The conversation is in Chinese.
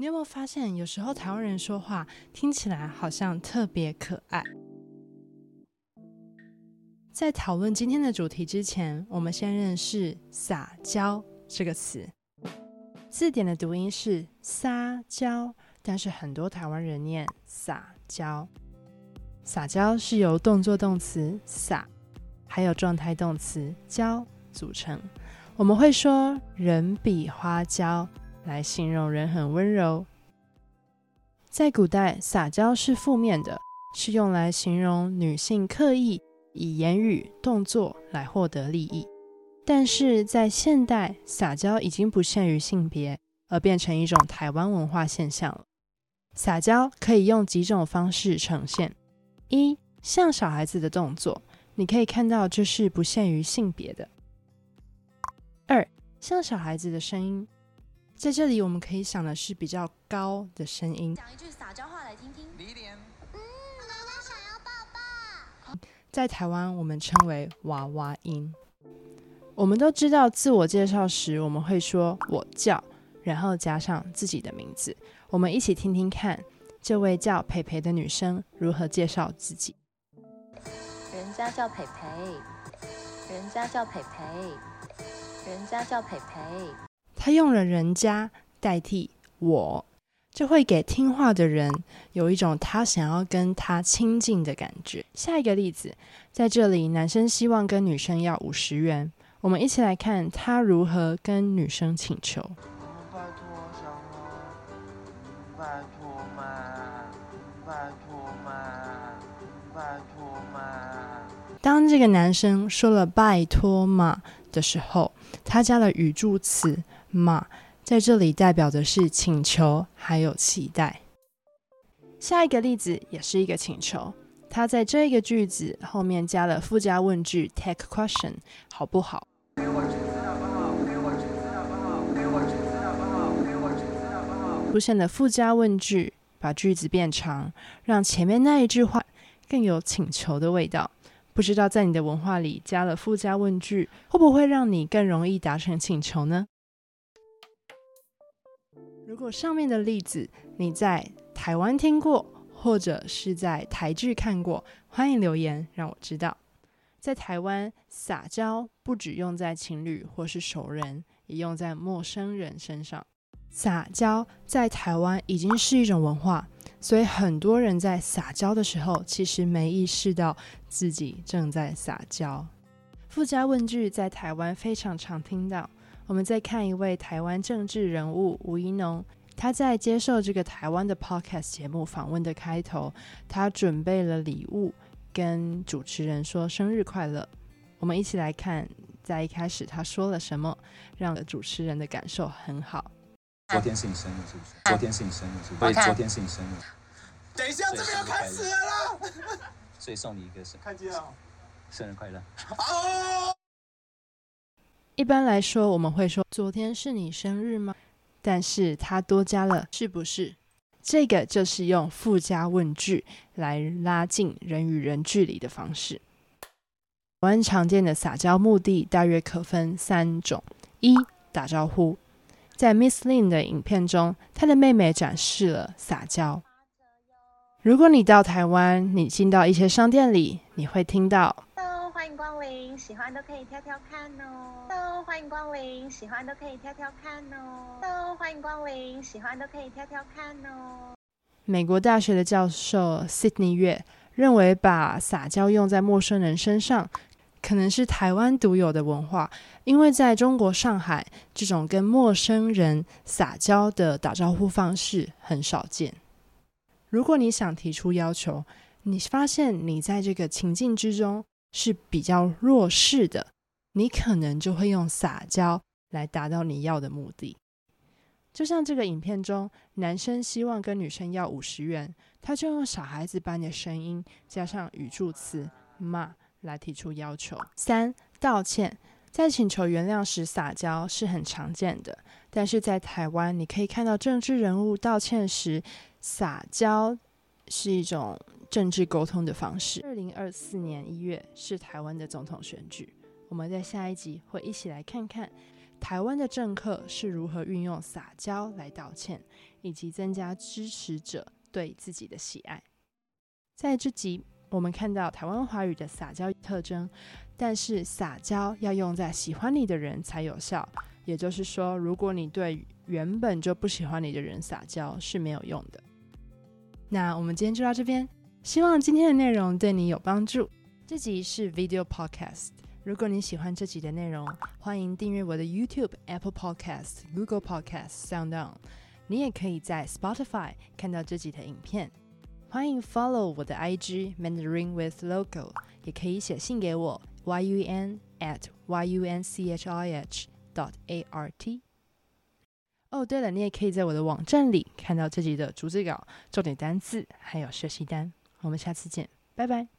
你有没有发现，有时候台湾人说话听起来好像特别可爱？在讨论今天的主题之前，我们先认识“撒娇”这个词。字典的读音是“撒娇”，但是很多台湾人念“撒娇”。撒娇是由动作动词“撒”还有状态动词“娇”组成。我们会说“人比花娇”来形容人很温柔。在古代，撒娇是负面的，是用来形容女性刻意以言语、动作来获得利益。但是在现代，撒娇已经不限于性别，而变成一种台湾文化现象了。撒娇可以用几种方式呈现：一、像小孩子的动作，你可以看到这是不限于性别的；二、像小孩子的声音。在这里，我们可以想的是比较高的声音。讲一句撒娇话来听听。李莲，嗯，妈妈想要抱抱。在台湾，我们称为娃娃音。我们都知道，自我介绍时我们会说“我叫”，然后加上自己的名字。我们一起听听看，这位叫培培的女生如何介绍自己。人家叫培培，人家叫培培，人家叫培培。他用了“人家”代替“我”，就会给听话的人有一种他想要跟他亲近的感觉。下一个例子，在这里，男生希望跟女生要五十元，我们一起来看他如何跟女生请求。当这个男生说了“拜托嘛”的时候，他加了语助词。嘛，在这里代表的是请求还有期待。下一个例子也是一个请求，他在这个句子后面加了附加问句 take question，好不好？给我橘子好不好？给我橘子好不好？给我橘子好不好？给我橘子好不好？出现的附加问句把句子变长，让前面那一句话更有请求的味道。不知道在你的文化里加了附加问句，会不会让你更容易达成请求呢？如果上面的例子你在台湾听过，或者是在台剧看过，欢迎留言让我知道。在台湾，撒娇不只用在情侣或是熟人，也用在陌生人身上。撒娇在台湾已经是一种文化，所以很多人在撒娇的时候，其实没意识到自己正在撒娇。附加问句在台湾非常常听到。我们再看一位台湾政治人物吴怡农，他在接受这个台湾的 Podcast 节目访问的开头，他准备了礼物跟主持人说生日快乐。我们一起来看，在一开始他说了什么，让主持人的感受很好。昨天是你生日是不是？昨天是你生日是不是？昨天是你生日。等一下，这边要开始了。所以送你一个生，看见了，生日快乐。哦一般来说，我们会说“昨天是你生日吗？”但是他多加了“是不是”，这个就是用附加问句来拉近人与人距离的方式。我们常见的撒娇目的大约可分三种：一、打招呼，在 Miss Lin 的影片中，她的妹妹展示了撒娇。如果你到台湾，你进到一些商店里，你会听到。欢迎光临，喜欢都可以挑挑看哦。都欢迎光临，喜欢都可以挑挑看哦。都欢迎光临，喜欢都可以挑挑看哦。美国大学的教授 Sydney 月认为，把撒娇用在陌生人身上，可能是台湾独有的文化，因为在中国上海，这种跟陌生人撒娇的打招呼方式很少见。如果你想提出要求，你发现你在这个情境之中。是比较弱势的，你可能就会用撒娇来达到你要的目的。就像这个影片中，男生希望跟女生要五十元，他就用小孩子般的声音加上语助词“嘛”来提出要求。三、道歉，在请求原谅时撒娇是很常见的，但是在台湾，你可以看到政治人物道歉时撒娇是一种。政治沟通的方式。二零二四年一月是台湾的总统选举，我们在下一集会一起来看看台湾的政客是如何运用撒娇来道歉，以及增加支持者对自己的喜爱。在这集，我们看到台湾华语的撒娇特征，但是撒娇要用在喜欢你的人才有效。也就是说，如果你对原本就不喜欢你的人撒娇是没有用的。那我们今天就到这边，希望今天的内容对你有帮助。这集是 Video Podcast，如果你喜欢这集的内容，欢迎订阅我的 YouTube、Apple Podcast、Google Podcast、SoundOn。你也可以在 Spotify 看到这集的影片。欢迎 follow 我的 IG Mandarin with Local，也可以写信给我 yun at yunchih dot art。哦，对了，你也可以在我的网站里看到这集的逐字稿、重点单词还有学习单。我们下次见，拜拜。